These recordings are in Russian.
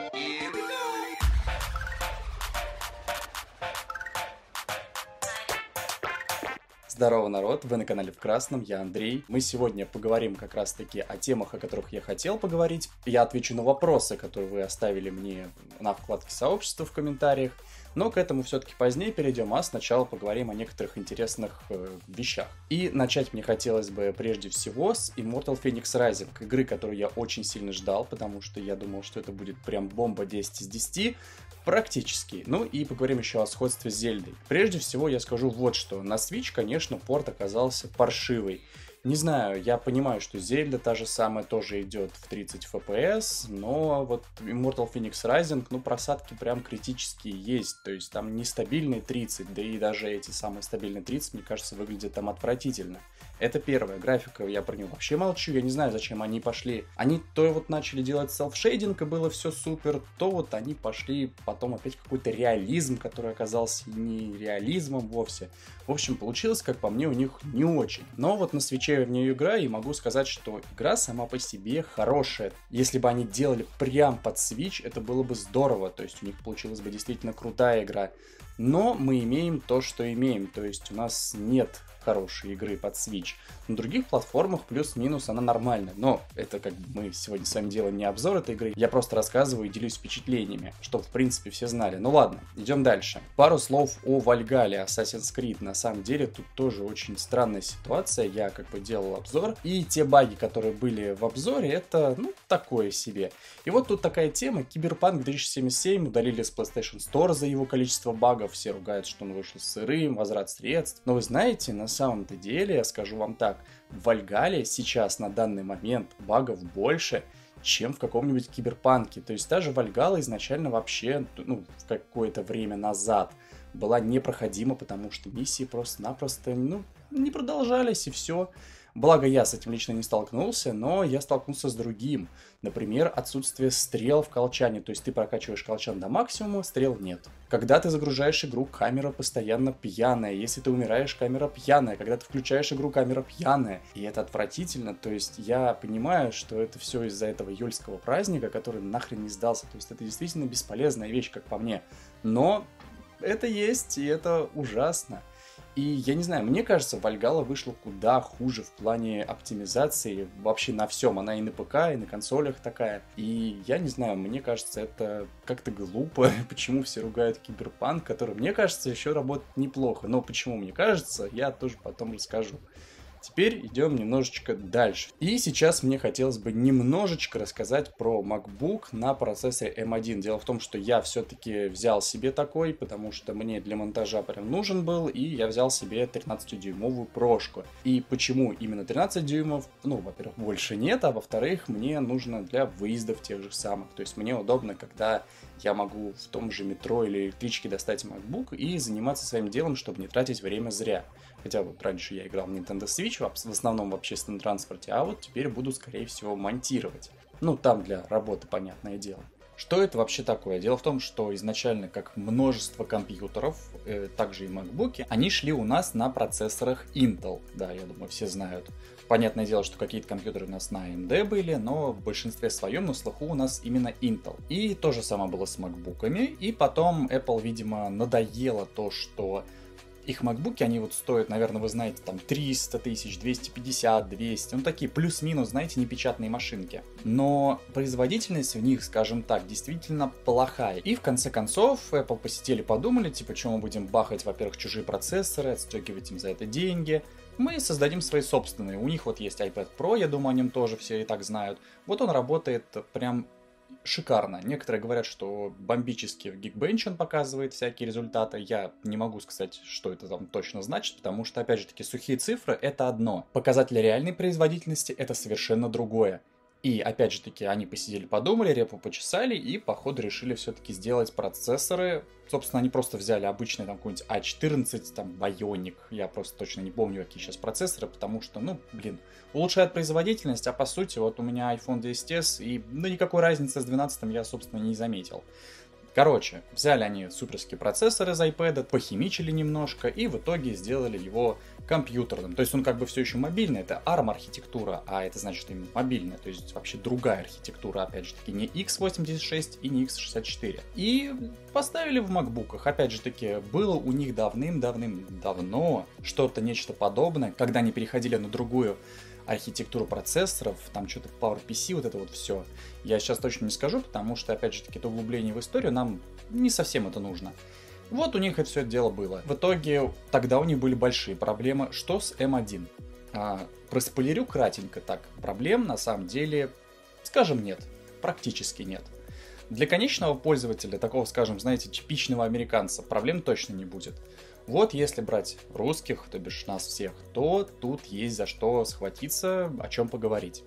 Yeah. Здорово, народ! Вы на канале В Красном, я Андрей. Мы сегодня поговорим как раз-таки о темах, о которых я хотел поговорить. Я отвечу на вопросы, которые вы оставили мне на вкладке сообщества в комментариях. Но к этому все-таки позднее перейдем, а сначала поговорим о некоторых интересных э, вещах. И начать мне хотелось бы прежде всего с Immortal Phoenix Rising, игры, которую я очень сильно ждал, потому что я думал, что это будет прям бомба 10 из 10. Практически. Ну и поговорим еще о сходстве с Зельдой. Прежде всего я скажу вот что. На Switch, конечно, порт оказался паршивый. Не знаю, я понимаю, что Зельда та же самая тоже идет в 30 FPS, но вот Immortal Phoenix Rising, ну, просадки прям критические есть, то есть там нестабильные 30, да и даже эти самые стабильные 30, мне кажется, выглядят там отвратительно. Это первая графика, я про нее вообще молчу, я не знаю, зачем они пошли. Они то вот начали делать селфшейдинг, и было все супер, то вот они пошли потом опять какой-то реализм, который оказался не реализмом вовсе. В общем, получилось, как по мне, у них не очень. Но вот на свече в нее играю, и могу сказать, что игра сама по себе хорошая. Если бы они делали прям под Switch, это было бы здорово, то есть у них получилась бы действительно крутая игра. Но мы имеем то, что имеем, то есть у нас нет хорошей игры под Switch. На других платформах плюс-минус она нормальная, но это как мы сегодня с вами делаем не обзор этой игры, я просто рассказываю и делюсь впечатлениями, чтобы в принципе все знали. Ну ладно, идем дальше. Пару слов о Вальгале, Assassin's Creed. На самом деле тут тоже очень странная ситуация, я как бы делал обзор, и те баги, которые были в обзоре, это, ну, такое себе. И вот тут такая тема, Киберпанк 2077 удалили с PlayStation Store за его количество багов, все ругают, что он вышел сырым, возврат средств. Но вы знаете, на самом-то деле, я скажу вам так, в Вальгале сейчас на данный момент багов больше, чем в каком-нибудь киберпанке. То есть даже Вальгала изначально вообще, ну, в какое-то время назад была непроходима, потому что миссии просто-напросто, ну, не продолжались и все. Благо я с этим лично не столкнулся, но я столкнулся с другим. Например, отсутствие стрел в колчане, то есть ты прокачиваешь колчан до максимума, стрел нет. Когда ты загружаешь игру, камера постоянно пьяная. Если ты умираешь, камера пьяная. Когда ты включаешь игру, камера пьяная. И это отвратительно. То есть я понимаю, что это все из-за этого юльского праздника, который нахрен не сдался. То есть это действительно бесполезная вещь, как по мне. Но это есть, и это ужасно. И я не знаю, мне кажется, Вальгала вышла куда хуже в плане оптимизации вообще на всем. Она и на ПК, и на консолях такая. И я не знаю, мне кажется, это как-то глупо. почему все ругают Киберпанк, который, мне кажется, еще работает неплохо. Но почему мне кажется, я тоже потом расскажу. Теперь идем немножечко дальше. И сейчас мне хотелось бы немножечко рассказать про MacBook на процессоре M1. Дело в том, что я все-таки взял себе такой, потому что мне для монтажа прям нужен был, и я взял себе 13-дюймовую прошку. И почему именно 13 дюймов? Ну, во-первых, больше нет, а во-вторых, мне нужно для выездов тех же самых. То есть мне удобно, когда я могу в том же метро или электричке достать MacBook и заниматься своим делом, чтобы не тратить время зря. Хотя вот раньше я играл в Nintendo Switch, в основном в общественном транспорте, а вот теперь буду, скорее всего, монтировать. Ну, там для работы, понятное дело. Что это вообще такое? Дело в том, что изначально, как множество компьютеров, э, также и MacBook, они шли у нас на процессорах Intel. Да, я думаю, все знают. Понятное дело, что какие-то компьютеры у нас на AMD были, но в большинстве своем на слуху у нас именно Intel. И то же самое было с MacBook'ами. И потом Apple, видимо, надоело то, что их макбуки, они вот стоят, наверное, вы знаете, там 300 тысяч, 250, 200, ну такие плюс-минус, знаете, непечатные машинки. Но производительность в них, скажем так, действительно плохая. И в конце концов Apple посетили, подумали, типа, что мы будем бахать, во-первых, чужие процессоры, отстегивать им за это деньги, мы создадим свои собственные. У них вот есть iPad Pro, я думаю, о нем тоже все и так знают. Вот он работает прям шикарно. Некоторые говорят, что бомбически в Geekbench он показывает всякие результаты. Я не могу сказать, что это там точно значит, потому что, опять же таки, сухие цифры — это одно. Показатели реальной производительности — это совершенно другое. И опять же таки, они посидели, подумали, репу почесали и, походу, решили все-таки сделать процессоры. Собственно, они просто взяли обычный там какой-нибудь A14, там, Bionic. Я просто точно не помню, какие сейчас процессоры, потому что, ну, блин, улучшает производительность, а по сути, вот у меня iPhone 10s, и, ну, никакой разницы с 12 я, собственно, не заметил. Короче, взяли они суперский процессор из iPad, похимичили немножко и в итоге сделали его компьютерным. То есть он как бы все еще мобильный, это ARM архитектура, а это значит именно мобильная, то есть вообще другая архитектура, опять же таки, не x86 и не x64. И поставили в макбуках, опять же таки, было у них давным-давным-давно что-то, нечто подобное, когда они переходили на другую архитектуру процессоров, там что-то PowerPC, вот это вот все. Я сейчас точно не скажу, потому что, опять же таки, это углубление в историю нам не совсем это нужно. Вот у них это все дело было. В итоге тогда у них были большие проблемы. Что с M1? А, проспойлерю кратенько так. Проблем на самом деле, скажем, нет. Практически нет. Для конечного пользователя, такого, скажем, знаете, типичного американца, проблем точно не будет. Вот если брать русских, то бишь нас всех, то тут есть за что схватиться, о чем поговорить.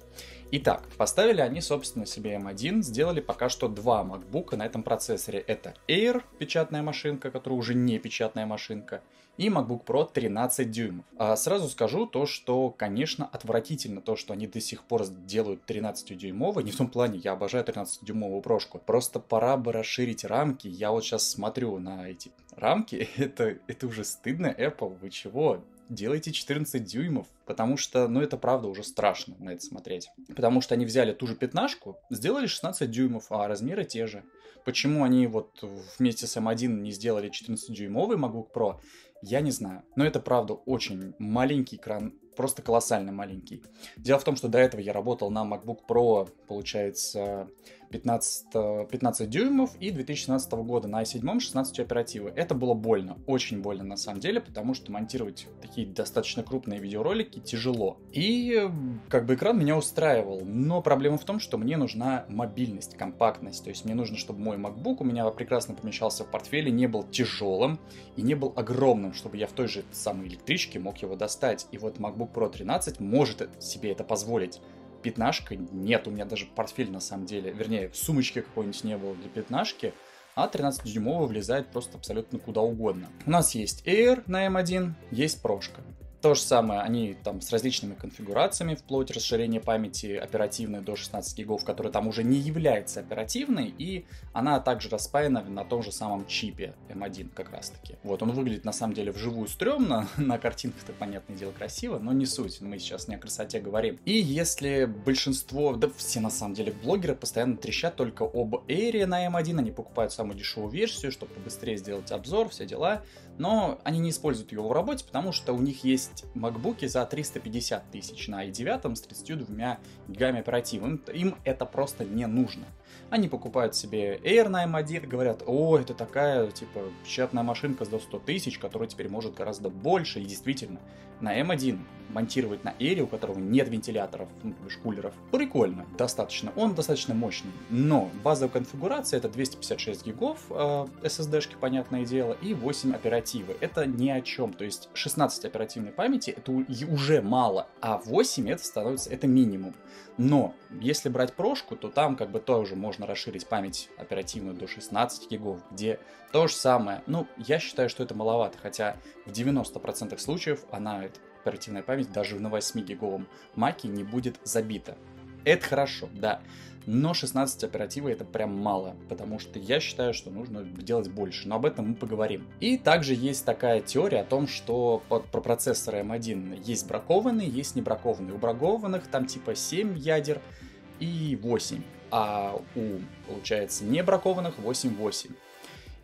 Итак, поставили они, собственно, себе M1, сделали пока что два MacBook на этом процессоре. Это Air, печатная машинка, которая уже не печатная машинка, и MacBook Pro 13 дюймов. А сразу скажу то, что, конечно, отвратительно то, что они до сих пор делают 13-дюймовый. Не в том плане, я обожаю 13-дюймовую прошку. Просто пора бы расширить рамки. Я вот сейчас смотрю на эти рамки. Это, это уже стыдно, Apple. Вы чего? Делайте 14 дюймов, потому что, ну, это правда уже страшно на это смотреть. Потому что они взяли ту же пятнашку, сделали 16 дюймов, а размеры те же. Почему они вот вместе с M1 не сделали 14-дюймовый MacBook Pro, я не знаю. Но это правда очень маленький экран, просто колоссально маленький. Дело в том, что до этого я работал на MacBook Pro, получается, 15, 15 дюймов и 2017 года на i7 16 оперативы. Это было больно, очень больно на самом деле, потому что монтировать такие достаточно крупные видеоролики тяжело. И как бы экран меня устраивал, но проблема в том, что мне нужна мобильность, компактность. То есть мне нужно, чтобы мой MacBook у меня прекрасно помещался в портфеле, не был тяжелым и не был огромным, чтобы я в той же самой электричке мог его достать. И вот MacBook Pro 13 может себе это позволить пятнашка нет, у меня даже портфель на самом деле, вернее, в сумочке какой-нибудь не было для пятнашки, а 13-дюймовый влезает просто абсолютно куда угодно. У нас есть Air на M1, есть прошка. То же самое, они там с различными конфигурациями, вплоть расширения памяти оперативной до 16 гигов, которая там уже не является оперативной, и она также распаяна на том же самом чипе M1 как раз таки. Вот, он выглядит на самом деле вживую стрёмно, на картинках-то, понятное дело, красиво, но не суть, мы сейчас не о красоте говорим. И если большинство, да все на самом деле блогеры постоянно трещат только об Air на M1, они покупают самую дешевую версию, чтобы побыстрее сделать обзор, все дела, но они не используют его в работе, потому что у них есть MacBook за 350 тысяч на i9 с 32 гигами оперативы. Им, им это просто не нужно. Они покупают себе Air на M1, говорят, о, это такая, типа, печатная машинка за 100 тысяч, которая теперь может гораздо больше, и действительно, на M1 монтировать на Air, у которого нет вентиляторов, ну, то кулеров, прикольно, достаточно, он достаточно мощный, но базовая конфигурация это 256 гигов э, SSD-шки, понятное дело, и 8 оперативы, это ни о чем, то есть 16 оперативной памяти это уже мало, а 8 это становится, это минимум, но если брать прошку, то там как бы тоже можно расширить память оперативную до 16 гигов, где то же самое. Ну, я считаю, что это маловато, хотя в 90% случаев она, оперативная память, даже на 8-гиговом маке не будет забита. Это хорошо, да. Но 16 оперативы это прям мало, потому что я считаю, что нужно делать больше, но об этом мы поговорим. И также есть такая теория о том, что под, про процессоры M1 есть бракованные, есть не бракованные. У бракованных там типа 7 ядер и 8, а у, получается, не бракованных 8-8.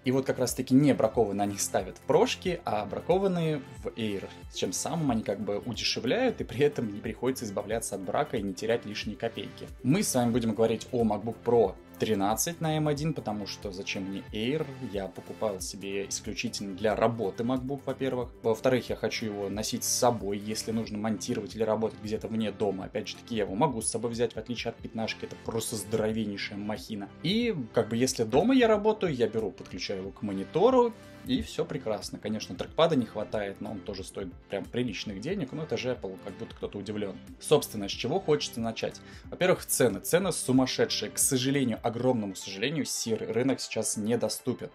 И вот как раз таки не бракованные они ставят в прошки, а бракованные в Air. Чем самым они как бы удешевляют, и при этом не приходится избавляться от брака и не терять лишние копейки. Мы с вами будем говорить о MacBook Pro 13 на M1, потому что зачем мне Air? Я покупал себе исключительно для работы MacBook, во-первых. Во-вторых, я хочу его носить с собой, если нужно монтировать или работать где-то вне дома. Опять же таки, я его могу с собой взять, в отличие от пятнашки, это просто здоровеннейшая махина. И, как бы, если дома я работаю, я беру, подключаю его к монитору, и все прекрасно. Конечно, трекпада не хватает, но он тоже стоит прям приличных денег, но это же Apple, как будто кто-то удивлен. Собственно, с чего хочется начать? Во-первых, цены. Цены сумасшедшие. К сожалению, огромному сожалению, серый рынок сейчас недоступен.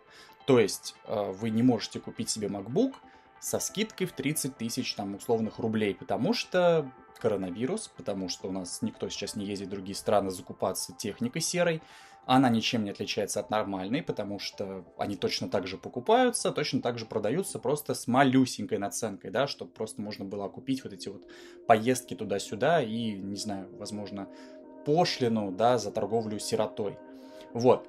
То есть, э, вы не можете купить себе MacBook со скидкой в 30 тысяч там условных рублей, потому что коронавирус, потому что у нас никто сейчас не ездит в другие страны закупаться техникой серой, Она ничем не отличается от нормальной, потому что они точно так же покупаются, точно так же продаются, просто с малюсенькой наценкой, да, чтобы просто можно было окупить вот эти вот поездки туда-сюда и, не знаю, возможно, пошлину, да, за торговлю сиротой. Вот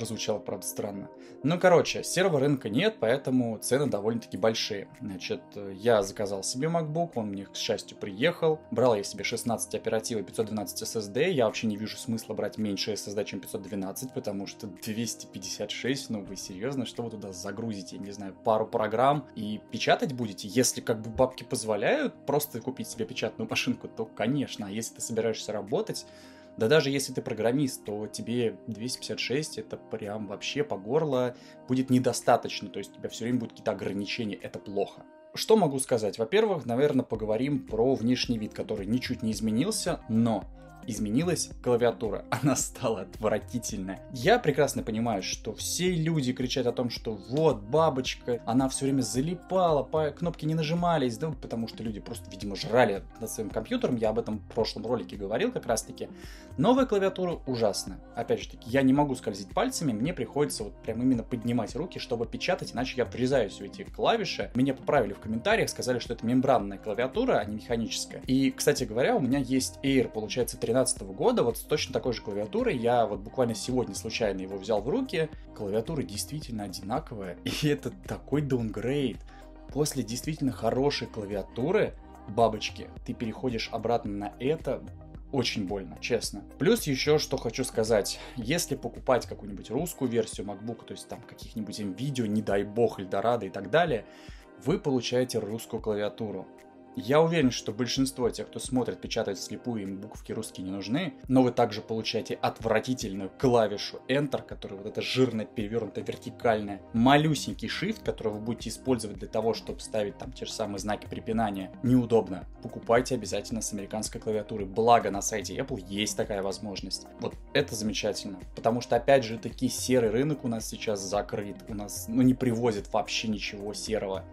прозвучало, правда, странно. Ну, короче, серого рынка нет, поэтому цены довольно-таки большие. Значит, я заказал себе MacBook, он мне, к счастью, приехал. Брал я себе 16 оперативы 512 SSD. Я вообще не вижу смысла брать меньше SSD, чем 512, потому что 256, ну вы серьезно, что вы туда загрузите, не знаю, пару программ и печатать будете? Если как бы бабки позволяют просто купить себе печатную машинку, то, конечно. А если ты собираешься работать, да даже если ты программист, то тебе 256 это прям вообще по горло будет недостаточно, то есть у тебя все время будут какие-то ограничения, это плохо. Что могу сказать? Во-первых, наверное, поговорим про внешний вид, который ничуть не изменился, но изменилась клавиатура, она стала отвратительная. Я прекрасно понимаю, что все люди кричат о том, что вот бабочка, она все время залипала, по кнопки не нажимались, да, потому что люди просто, видимо, жрали над своим компьютером, я об этом в прошлом ролике говорил как раз таки. Новая клавиатура ужасна. Опять же таки, я не могу скользить пальцами, мне приходится вот прям именно поднимать руки, чтобы печатать, иначе я врезаюсь в эти клавиши. Меня поправили в комментариях, сказали, что это мембранная клавиатура, а не механическая. И, кстати говоря, у меня есть Air, получается, 13 2013 года, вот с точно такой же клавиатурой. Я вот буквально сегодня случайно его взял в руки. Клавиатура действительно одинаковая, и это такой даунгрейд. После действительно хорошей клавиатуры, бабочки, ты переходишь обратно на это, очень больно, честно. Плюс еще, что хочу сказать, если покупать какую-нибудь русскую версию MacBook, то есть там каких-нибудь видео, не дай бог, Эльдорадо и так далее, вы получаете русскую клавиатуру. Я уверен, что большинство тех, кто смотрит, печатает вслепую, им буковки русские не нужны, но вы также получаете отвратительную клавишу Enter, которая вот эта жирная, перевернутая, вертикальная, малюсенький Shift, который вы будете использовать для того, чтобы ставить там те же самые знаки препинания. Неудобно. Покупайте обязательно с американской клавиатуры. Благо на сайте Apple есть такая возможность. Вот это замечательно. Потому что, опять же, таки серый рынок у нас сейчас закрыт. У нас, ну, не привозят вообще ничего серого.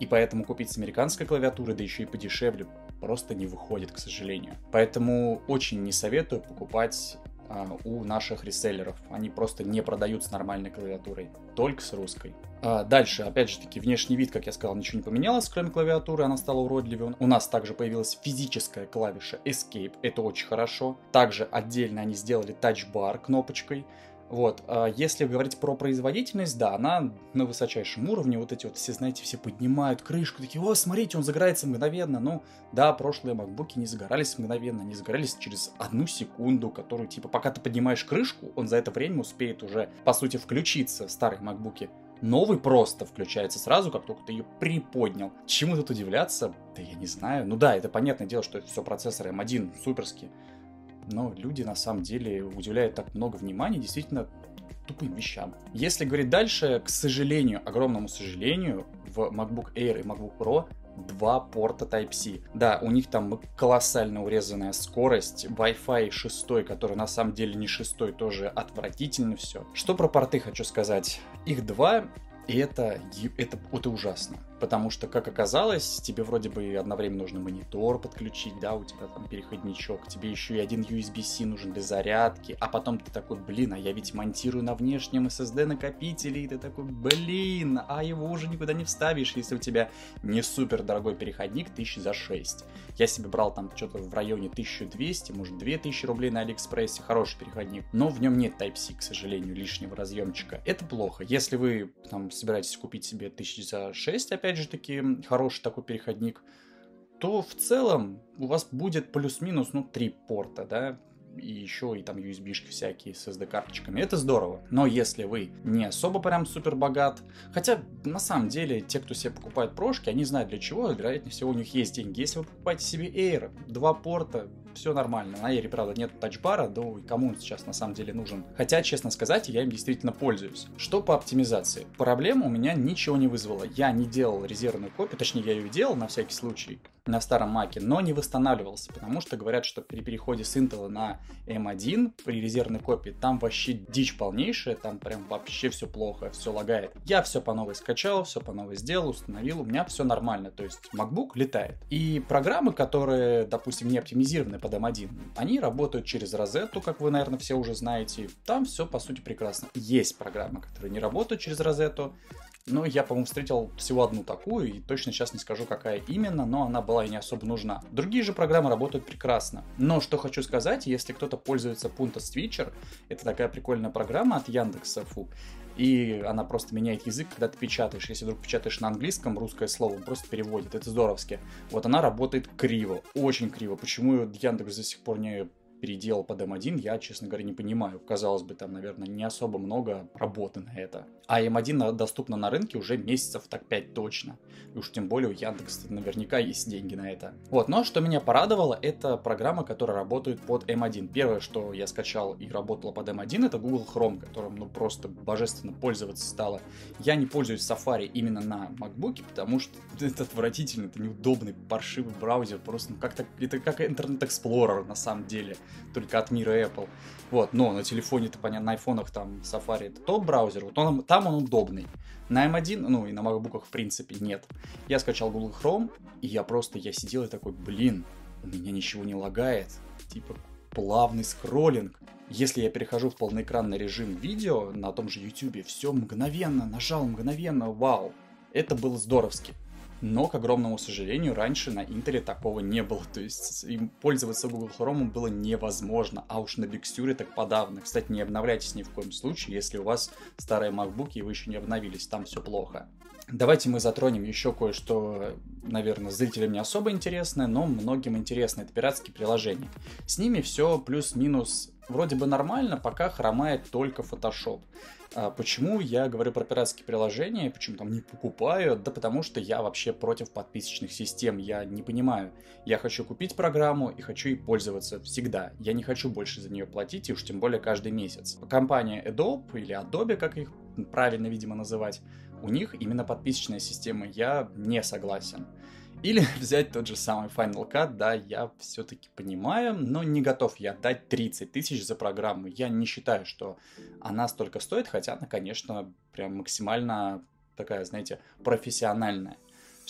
И поэтому купить с американской клавиатуры, да еще и подешевле, просто не выходит, к сожалению. Поэтому очень не советую покупать а, у наших реселлеров. Они просто не продают с нормальной клавиатурой, только с русской. А дальше, опять же таки, внешний вид, как я сказал, ничего не поменялось, кроме клавиатуры, она стала уродливее. У нас также появилась физическая клавиша Escape, это очень хорошо. Также отдельно они сделали тачбар кнопочкой, вот, а если говорить про производительность, да, она на высочайшем уровне, вот эти вот все, знаете, все поднимают крышку, такие, о, смотрите, он загорается мгновенно, ну, да, прошлые макбуки не загорались мгновенно, не загорались через одну секунду, которую, типа, пока ты поднимаешь крышку, он за это время успеет уже, по сути, включиться, старые макбуки. Новый просто включается сразу, как только ты ее приподнял. Чему тут удивляться? Да я не знаю. Ну да, это понятное дело, что это все процессоры M1 суперские но люди на самом деле уделяют так много внимания действительно тупым вещам. Если говорить дальше, к сожалению, огромному сожалению, в MacBook Air и MacBook Pro два порта Type-C. Да, у них там колоссально урезанная скорость, Wi-Fi 6, который на самом деле не 6, тоже отвратительно все. Что про порты хочу сказать? Их два, и это, это, это ужасно. Потому что, как оказалось, тебе вроде бы одновременно нужно монитор подключить, да, у тебя там переходничок, тебе еще и один USB-C нужен для зарядки, а потом ты такой, блин, а я ведь монтирую на внешнем SSD накопителе, и ты такой, блин, а его уже никуда не вставишь, если у тебя не супер дорогой переходник, тысяч за 6. Я себе брал там что-то в районе 1200, может 2000 рублей на Алиэкспрессе, хороший переходник, но в нем нет Type-C, к сожалению, лишнего разъемчика. Это плохо. Если вы там собираетесь купить себе тысяч за 6, опять же таки, хороший такой переходник, то в целом у вас будет плюс-минус, ну, три порта, да, и еще и там USB-шки всякие с SD-карточками. Это здорово. Но если вы не особо прям супер богат, хотя на самом деле те, кто себе покупает прошки, они знают для чего, вероятнее всего у них есть деньги. Если вы покупаете себе Air, два порта, все нормально. На Air, правда, нет тачбара, да и кому он сейчас на самом деле нужен. Хотя, честно сказать, я им действительно пользуюсь. Что по оптимизации? Проблема у меня ничего не вызвала. Я не делал резервную копию, точнее, я ее делал на всякий случай на старом маке, но не восстанавливался, потому что говорят, что при переходе с Intel на M1 при резервной копии там вообще дичь полнейшая, там прям вообще все плохо, все лагает. Я все по новой скачал, все по новой сделал, установил, у меня все нормально, то есть MacBook летает. И программы, которые, допустим, не оптимизированы под M1. Они работают через розету, как вы, наверное, все уже знаете. Там все, по сути, прекрасно. Есть программы, которые не работают через розету, но я, по-моему, встретил всего одну такую, и точно сейчас не скажу, какая именно, но она была и не особо нужна. Другие же программы работают прекрасно. Но что хочу сказать, если кто-то пользуется Punta Switcher, это такая прикольная программа от Яндекса, фу, и она просто меняет язык, когда ты печатаешь. Если вдруг печатаешь на английском русское слово, он просто переводит. Это здоровски. Вот она работает криво, очень криво. Почему Яндекс до сих пор не переделал под M1, я, честно говоря, не понимаю. Казалось бы, там, наверное, не особо много работы на это. А M1 доступна на рынке уже месяцев так 5 точно. И уж тем более у Яндекса наверняка есть деньги на это. Вот, но что меня порадовало, это программа, которая работает под M1. Первое, что я скачал и работала под M1, это Google Chrome, которым, ну, просто божественно пользоваться стало. Я не пользуюсь Safari именно на MacBook, потому что это отвратительно, это неудобный, паршивый браузер, просто, ну, как-то, это как Internet Explorer на самом деле только от мира Apple. Вот, но на телефоне-то, понятно, на айфонах там Safari это топ браузер, вот он, там он удобный. На M1, ну и на MacBook в принципе нет. Я скачал Google Chrome, и я просто, я сидел и такой, блин, у меня ничего не лагает. Типа плавный скроллинг. Если я перехожу в полноэкранный режим видео на том же YouTube, все мгновенно, нажал мгновенно, вау. Это было здоровски. Но, к огромному сожалению, раньше на Intel такого не было. То есть им пользоваться Google Chrome было невозможно. А уж на Bixure так подавно. Кстати, не обновляйтесь ни в коем случае, если у вас старые MacBook и вы еще не обновились. Там все плохо. Давайте мы затронем еще кое-что, наверное, зрителям не особо интересное, но многим интересно. Это пиратские приложения. С ними все плюс-минус вроде бы нормально, пока хромает только Photoshop. А почему я говорю про пиратские приложения, почему там не покупаю? Да потому что я вообще против подписочных систем, я не понимаю. Я хочу купить программу и хочу ей пользоваться всегда. Я не хочу больше за нее платить, и уж тем более каждый месяц. Компания Adobe или Adobe, как их правильно, видимо, называть, у них именно подписочная система. Я не согласен. Или взять тот же самый Final Cut, да, я все-таки понимаю, но не готов я дать 30 тысяч за программу. Я не считаю, что она столько стоит, хотя она, конечно, прям максимально такая, знаете, профессиональная.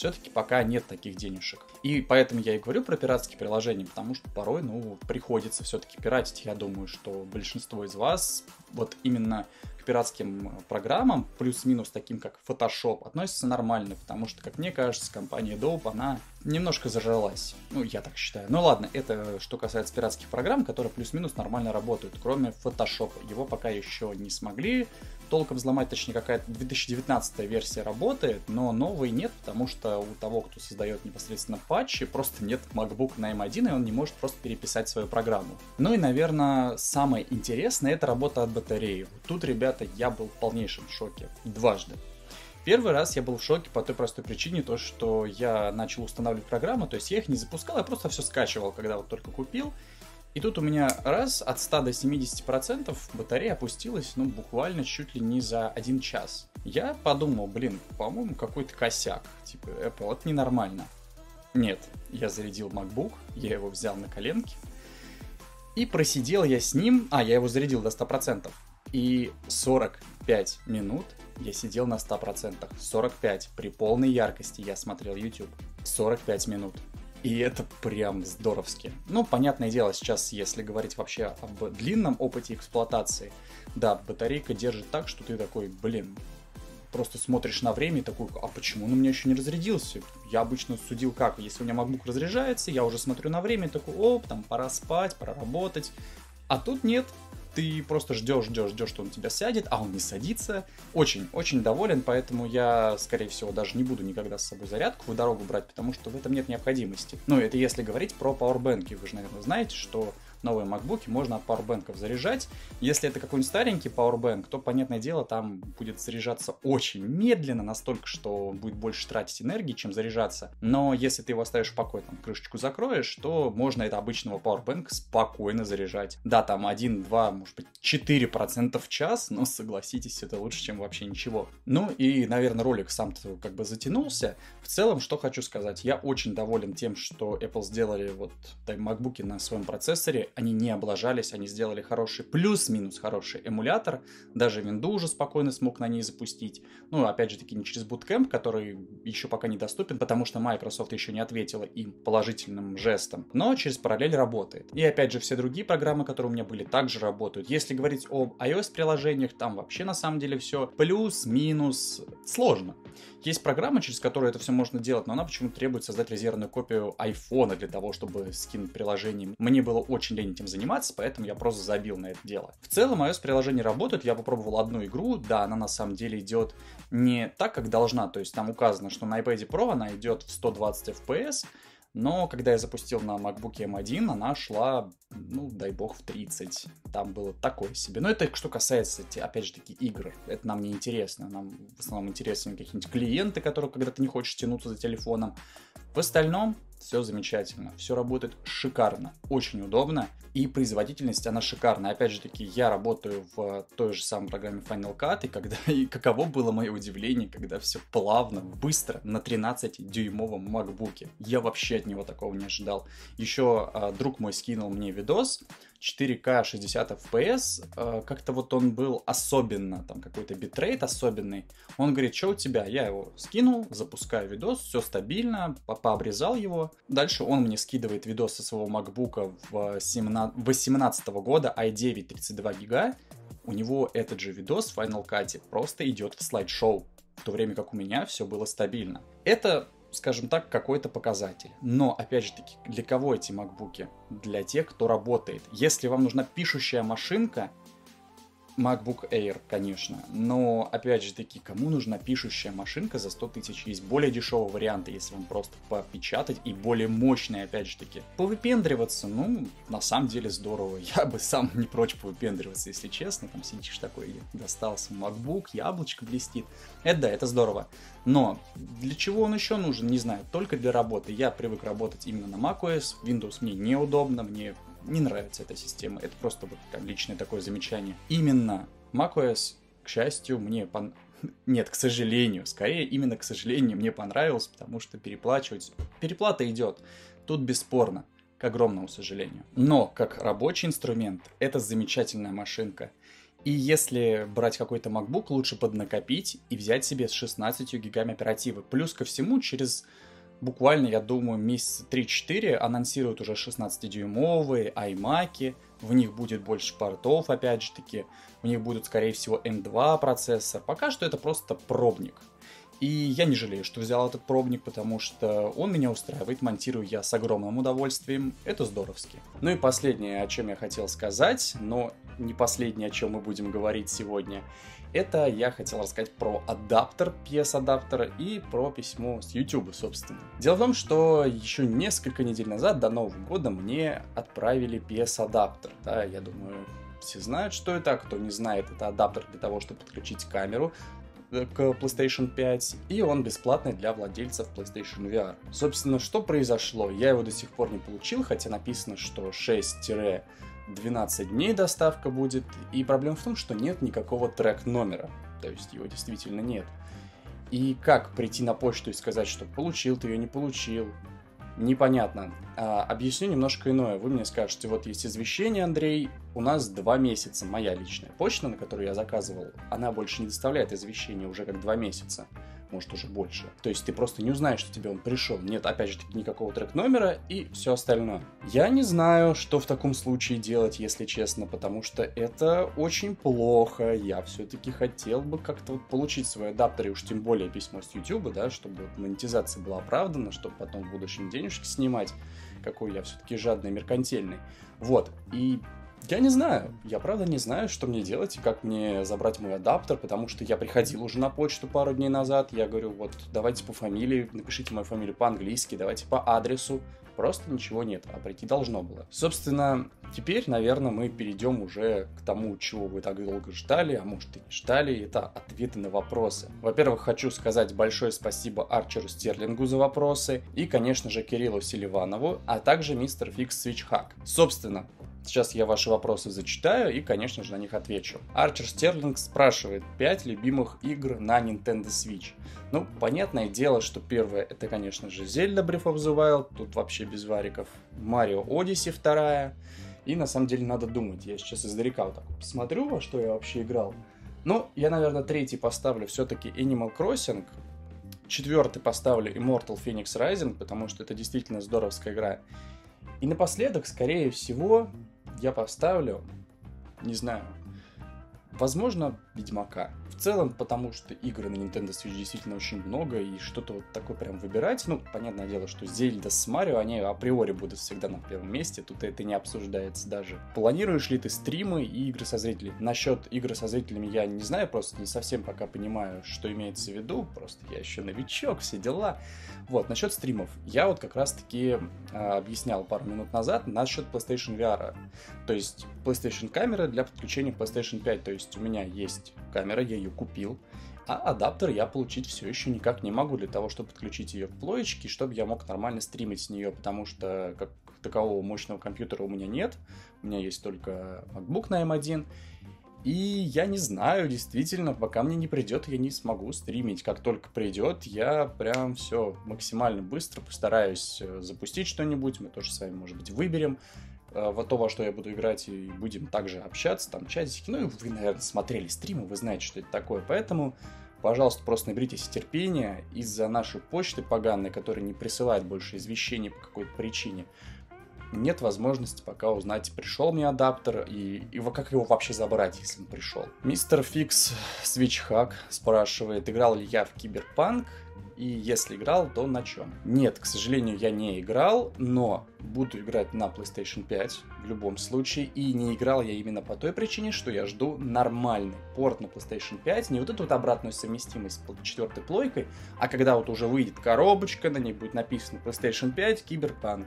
Все-таки пока нет таких денежек. И поэтому я и говорю про пиратские приложения, потому что порой, ну, приходится все-таки пиратить. Я думаю, что большинство из вас вот именно к пиратским э, программам, плюс-минус таким как Photoshop, относится нормально, потому что, как мне кажется, компания Adobe, она немножко зажралась. Ну, я так считаю. Ну ладно, это что касается пиратских программ, которые плюс-минус нормально работают, кроме Photoshop. Его пока еще не смогли толком взломать, точнее, какая-то 2019 версия работает, но новой нет, потому что у того, кто создает непосредственно патчи, просто нет MacBook на M1, и он не может просто переписать свою программу. Ну и, наверное, самое интересное — это работа от батареи. Тут, ребята, я был в полнейшем шоке. Дважды. Первый раз я был в шоке по той простой причине, то что я начал устанавливать программу, то есть я их не запускал, я просто все скачивал, когда вот только купил, и тут у меня раз от 100 до 70% батарея опустилась, ну, буквально чуть ли не за один час. Я подумал, блин, по-моему, какой-то косяк. Типа, Apple, это ненормально. Нет, я зарядил MacBook, я его взял на коленки. И просидел я с ним, а, я его зарядил до 100%. И 45 минут я сидел на 100%. 45 при полной яркости я смотрел YouTube. 45 минут. И это прям здоровски. Ну, понятное дело, сейчас, если говорить вообще об длинном опыте эксплуатации, да, батарейка держит так, что ты такой, блин, просто смотришь на время и такой, а почему он у меня еще не разрядился? Я обычно судил как, если у меня MacBook разряжается, я уже смотрю на время и такой, оп, там пора спать, пора работать. А тут нет, ты просто ждешь, ждешь, ждешь, что он тебя сядет, а он не садится. Очень, очень доволен, поэтому я, скорее всего, даже не буду никогда с собой зарядку в дорогу брать, потому что в этом нет необходимости. Ну, это если говорить про пауэрбэнки. Вы же, наверное, знаете, что новые MacBook можно от пауэрбэнков заряжать. Если это какой-нибудь старенький пауэрбэнк, то, понятное дело, там будет заряжаться очень медленно, настолько, что он будет больше тратить энергии, чем заряжаться. Но если ты его оставишь в покое, там, крышечку закроешь, то можно это обычного пауэрбэнка спокойно заряжать. Да, там 1, 2, может быть, 4% в час, но согласитесь, это лучше, чем вообще ничего. Ну и, наверное, ролик сам-то как бы затянулся. В целом, что хочу сказать, я очень доволен тем, что Apple сделали вот MacBook на своем процессоре они не облажались, они сделали хороший, плюс-минус хороший эмулятор, даже винду уже спокойно смог на ней запустить. Ну, опять же таки, не через Bootcamp, который еще пока недоступен, потому что Microsoft еще не ответила им положительным жестом, но через параллель работает. И опять же, все другие программы, которые у меня были, также работают. Если говорить об iOS-приложениях, там вообще на самом деле все плюс-минус сложно. Есть программа, через которую это все можно делать, но она почему-то требует создать резервную копию iPhone для того, чтобы скинуть приложение. Мне было очень лень этим заниматься, поэтому я просто забил на это дело. В целом, iOS-приложение работает. Я попробовал одну игру. Да, она на самом деле идет не так, как должна. То есть там указано, что на iPad Pro она идет в 120 FPS, но когда я запустил на MacBook M1, она шла, ну, дай бог, в 30. Там было такое себе. Но это что касается, опять же таки, игр. Это нам не интересно. Нам в основном интересны какие-нибудь клиенты, которые, когда ты не хочешь тянуться за телефоном. В остальном все замечательно, все работает шикарно, очень удобно, и производительность, она шикарная. Опять же таки, я работаю в той же самой программе Final Cut, и, когда, и каково было мое удивление, когда все плавно, быстро, на 13-дюймовом MacBook. Я вообще от него такого не ожидал. Еще а, друг мой скинул мне видос, 4К 60 FPS, э, как-то вот он был особенно, там какой-то битрейт особенный. Он говорит, что у тебя? Я его скинул, запускаю видос, все стабильно, пообрезал его. Дальше он мне скидывает видос со своего MacBook в 17, 18 года, i9 32 гига. У него этот же видос в Final Cut просто идет в слайд-шоу, в то время как у меня все было стабильно. Это скажем так, какой-то показатель. Но, опять же таки, для кого эти макбуки? Для тех, кто работает. Если вам нужна пишущая машинка, MacBook Air, конечно. Но, опять же таки, кому нужна пишущая машинка за 100 тысяч? Есть более дешевые варианты, если вам просто попечатать, и более мощные, опять же таки. Повыпендриваться, ну, на самом деле здорово. Я бы сам не прочь повыпендриваться, если честно. Там сидишь такой, достался MacBook, яблочко блестит. Это да, это здорово. Но для чего он еще нужен, не знаю, только для работы. Я привык работать именно на macOS, Windows мне неудобно, мне не нравится эта система. Это просто вот там личное такое замечание. Именно macOS, к счастью, мне пон... Нет, к сожалению, скорее именно к сожалению мне понравилось, потому что переплачивать... Переплата идет, тут бесспорно, к огромному сожалению. Но как рабочий инструмент, это замечательная машинка. И если брать какой-то MacBook, лучше поднакопить и взять себе с 16 гигами оперативы. Плюс ко всему, через буквально, я думаю, месяца 3-4 анонсируют уже 16-дюймовые iMac, в них будет больше портов, опять же таки, в них будет, скорее всего, M2 процессор. Пока что это просто пробник. И я не жалею, что взял этот пробник, потому что он меня устраивает, монтирую я с огромным удовольствием, это здоровски. Ну и последнее, о чем я хотел сказать, но не последнее, о чем мы будем говорить сегодня, это я хотел рассказать про адаптер, PS-адаптера и про письмо с YouTube, собственно. Дело в том, что еще несколько недель назад, до Нового года, мне отправили PS-адаптер. Да, я думаю, все знают, что это, а кто не знает, это адаптер для того, чтобы подключить камеру э, к PlayStation 5, и он бесплатный для владельцев PlayStation VR. Собственно, что произошло? Я его до сих пор не получил, хотя написано, что 6 12 дней доставка будет, и проблема в том, что нет никакого трек номера, то есть его действительно нет. И как прийти на почту и сказать, что получил ты ее, не получил, непонятно. А, объясню немножко иное. Вы мне скажете, вот есть извещение, Андрей, у нас два месяца, моя личная почта, на которую я заказывал, она больше не доставляет извещения уже как два месяца может уже больше. То есть ты просто не узнаешь, что тебе он пришел. Нет, опять же никакого трек-номера и все остальное. Я не знаю, что в таком случае делать, если честно, потому что это очень плохо. Я все-таки хотел бы как-то вот получить свой адаптер, и уж тем более письмо с YouTube, да, чтобы монетизация была оправдана, чтобы потом в будущем денежки снимать. Какой я все-таки жадный, меркантильный. Вот, и я не знаю. Я правда не знаю, что мне делать и как мне забрать мой адаптер, потому что я приходил уже на почту пару дней назад. Я говорю, вот давайте по фамилии, напишите мою фамилию по-английски, давайте по адресу. Просто ничего нет, а прийти должно было. Собственно, теперь, наверное, мы перейдем уже к тому, чего вы так долго ждали, а может и не ждали. Это ответы на вопросы. Во-первых, хочу сказать большое спасибо Арчеру Стерлингу за вопросы и, конечно же, Кириллу Селиванову, а также мистер Фикс Свичхак. Собственно, Сейчас я ваши вопросы зачитаю и, конечно же, на них отвечу. Арчер Стерлинг спрашивает 5 любимых игр на Nintendo Switch. Ну, понятное дело, что первое это, конечно же, Zelda Breath of the Wild, тут вообще без вариков. Mario Odyssey вторая. И на самом деле надо думать. Я сейчас издалека вот так посмотрю, во что я вообще играл. Ну, я, наверное, третий поставлю все-таки Animal Crossing. Четвертый поставлю Immortal Phoenix Rising, потому что это действительно здоровская игра. И напоследок, скорее всего, я поставлю, не знаю, возможно, Ведьмака целом, потому что игр на Nintendo Switch действительно очень много, и что-то вот такое прям выбирать, ну, понятное дело, что Зельда с Марио, они априори будут всегда на первом месте, тут это не обсуждается даже. Планируешь ли ты стримы и игры со зрителями? Насчет игры со зрителями я не знаю, просто не совсем пока понимаю, что имеется в виду, просто я еще новичок, все дела. Вот, насчет стримов. Я вот как раз-таки э, объяснял пару минут назад насчет PlayStation VR. То есть PlayStation камера для подключения к PlayStation 5. То есть у меня есть камера, я ее купил, а адаптер я получить все еще никак не могу для того, чтобы подключить ее к плоечке, чтобы я мог нормально стримить с нее, потому что как такового мощного компьютера у меня нет. У меня есть только MacBook на M1. И я не знаю, действительно, пока мне не придет, я не смогу стримить. Как только придет, я прям все максимально быстро постараюсь э, запустить что-нибудь. Мы тоже с вами, может быть, выберем во то, во что я буду играть, и будем также общаться, там, чатики. Ну, и вы, наверное, смотрели стримы, вы знаете, что это такое. Поэтому, пожалуйста, просто наберитесь терпения из-за нашей почты поганой, которая не присылает больше извещений по какой-то причине. Нет возможности пока узнать, пришел мне адаптер и, и как его вообще забрать, если он пришел. Мистер Фикс Свичхак спрашивает, играл ли я в Киберпанк и если играл, то на чем? Нет, к сожалению, я не играл, но буду играть на PlayStation 5 в любом случае. И не играл я именно по той причине, что я жду нормальный порт на PlayStation 5. Не вот эту вот обратную совместимость с четвертой плойкой, а когда вот уже выйдет коробочка, на ней будет написано PlayStation 5, Киберпанк.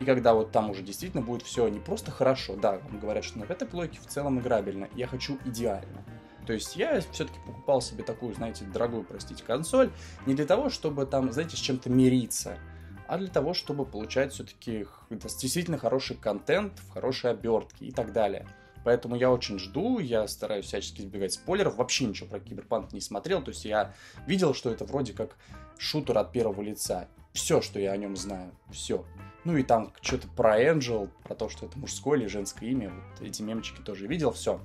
И когда вот там уже действительно будет все не просто хорошо, да, говорят, что на этой плойке в целом играбельно, я хочу идеально. То есть я все-таки покупал себе такую, знаете, дорогую, простите, консоль, не для того, чтобы там, знаете, с чем-то мириться, а для того, чтобы получать все-таки действительно хороший контент в хорошей обертке и так далее. Поэтому я очень жду, я стараюсь всячески избегать спойлеров, вообще ничего про Киберпанк не смотрел, то есть я видел, что это вроде как шутер от первого лица. Все, что я о нем знаю, все. Ну и там что-то про Angel, про то, что это мужское или женское имя, вот эти мемчики тоже видел, все.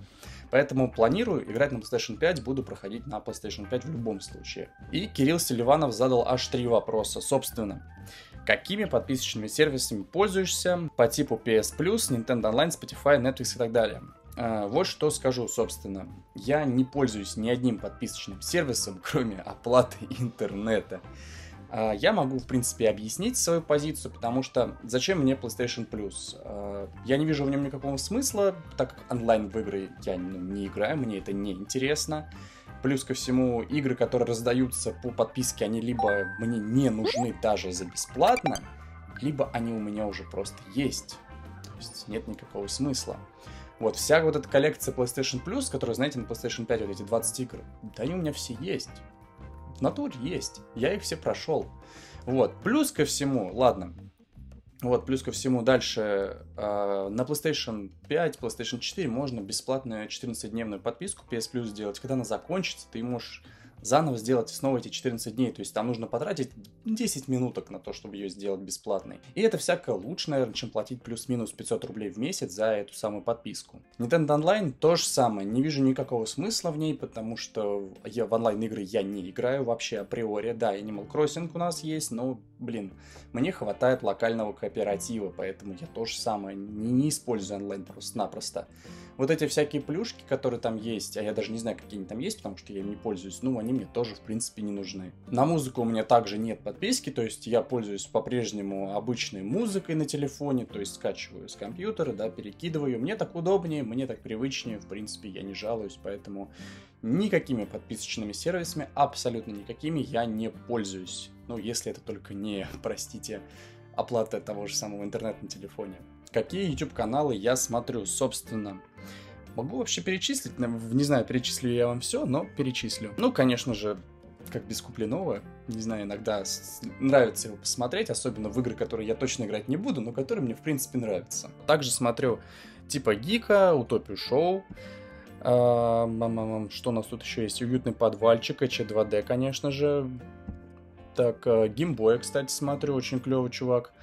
Поэтому планирую играть на PlayStation 5, буду проходить на PlayStation 5 в любом случае. И Кирилл Селиванов задал аж три вопроса. Собственно, какими подписочными сервисами пользуешься по типу PS Plus, Nintendo Online, Spotify, Netflix и так далее. А, вот что скажу, собственно. Я не пользуюсь ни одним подписочным сервисом, кроме оплаты интернета. А, я могу, в принципе, объяснить свою позицию, потому что зачем мне PlayStation Plus? А, я не вижу в нем никакого смысла, так как онлайн в игры я ну, не играю, мне это не интересно. Плюс ко всему, игры, которые раздаются по подписке, они либо мне не нужны даже за бесплатно, либо они у меня уже просто есть. То есть нет никакого смысла. Вот, вся вот эта коллекция PlayStation Plus, которая, знаете, на PlayStation 5 вот эти 20 игр, да они у меня все есть натуре есть. Я их все прошел. Вот. Плюс ко всему, ладно, вот, плюс ко всему, дальше э, на PlayStation 5, PlayStation 4 можно бесплатную 14-дневную подписку PS Plus сделать. Когда она закончится, ты можешь заново сделать снова эти 14 дней. То есть там нужно потратить 10 минуток на то, чтобы ее сделать бесплатной. И это всяко лучше, наверное, чем платить плюс-минус 500 рублей в месяц за эту самую подписку. Nintendo Online то же самое. Не вижу никакого смысла в ней, потому что я в онлайн-игры я не играю вообще априори. Да, Animal Crossing у нас есть, но, блин, мне хватает локального кооператива, поэтому я то же самое не, не использую онлайн просто-напросто. Вот эти всякие плюшки, которые там есть, а я даже не знаю, какие они там есть, потому что я им не пользуюсь, ну, они мне тоже, в принципе, не нужны. На музыку у меня также нет подписки, то есть я пользуюсь по-прежнему обычной музыкой на телефоне, то есть скачиваю с компьютера, да, перекидываю. Мне так удобнее, мне так привычнее, в принципе, я не жалуюсь, поэтому никакими подписочными сервисами, абсолютно никакими я не пользуюсь. Ну, если это только не, простите, оплата того же самого интернета на телефоне. Какие YouTube-каналы я смотрю, собственно? Могу вообще перечислить, не знаю, перечислю я вам все, но перечислю. Ну, конечно же, как без Куплинова. Не знаю, иногда нравится его посмотреть, особенно в игры, которые я точно играть не буду, но которые мне, в принципе, нравятся. Также смотрю типа Гика, Утопию Шоу, что у нас тут еще есть? Уютный подвальчик, H2D, конечно же. Так, Гимбоя, кстати, смотрю, очень клевый чувак.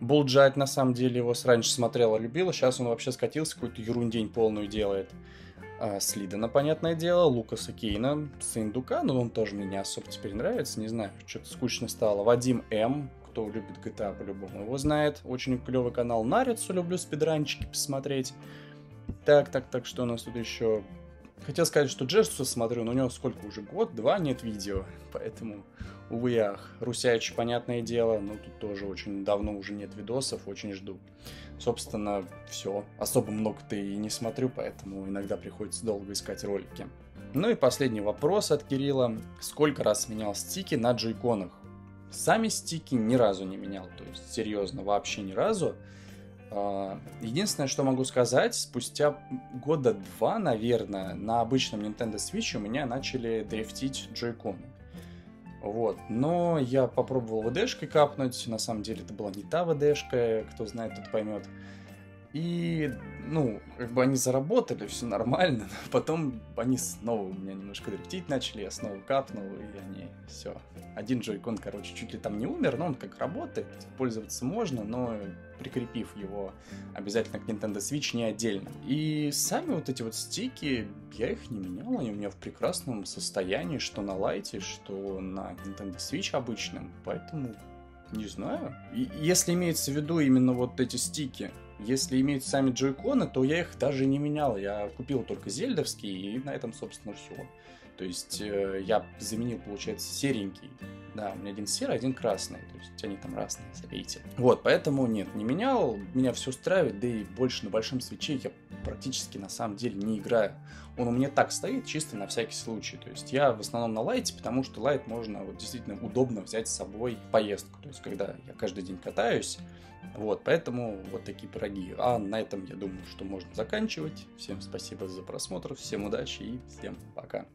Булджать, на самом деле, его раньше смотрела, любила, сейчас он вообще скатился, какую-то ерундень полную делает. А, Слидана, понятное дело, Лукаса Кейна, сын Дука, но он тоже мне не особо теперь нравится, не знаю, что-то скучно стало. Вадим М, кто любит GTA по-любому его знает, очень клевый канал Нарицу, люблю спидранчики посмотреть. Так, так, так, что у нас тут еще? Хотел сказать, что Джессуса смотрю, но у него сколько уже, год-два нет видео, поэтому, увы ах. Русяич, понятное дело, но тут тоже очень давно уже нет видосов, очень жду. Собственно, все. Особо много-то и не смотрю, поэтому иногда приходится долго искать ролики. Ну и последний вопрос от Кирилла. Сколько раз менял стики на джойконах? Сами стики ни разу не менял, то есть серьезно, вообще ни разу. А, единственное, что могу сказать, спустя года два, наверное, на обычном Nintendo Switch у меня начали дрифтить джойконы. Вот. Но я попробовал ВДшкой капнуть. На самом деле это была не та ВДшка, кто знает, тот поймет. И, ну, как бы они заработали, все нормально. Потом они снова у меня немножко дрифтить начали, я снова капнул, и они все. Один джойкон, короче, чуть ли там не умер, но он как работает, пользоваться можно, но прикрепив его обязательно к Nintendo Switch не отдельно. И сами вот эти вот стики, я их не менял, они у меня в прекрасном состоянии, что на лайте, что на Nintendo Switch обычном, поэтому не знаю. И если имеется в виду именно вот эти стики, если иметь сами джойконы, то я их даже не менял. Я купил только зельдовские, и на этом, собственно, все. То есть э, я заменил, получается, серенький. Да, у меня один серый, один красный. То есть они там разные, забейте. Вот, поэтому нет, не менял. Меня все устраивает, да и больше на большом свече я практически на самом деле не играю. Он у меня так стоит, чисто на всякий случай. То есть я в основном на лайте, потому что лайт можно вот действительно удобно взять с собой в поездку. То есть когда я каждый день катаюсь, вот, поэтому вот такие пироги. А на этом я думаю, что можно заканчивать. Всем спасибо за просмотр, всем удачи и всем пока.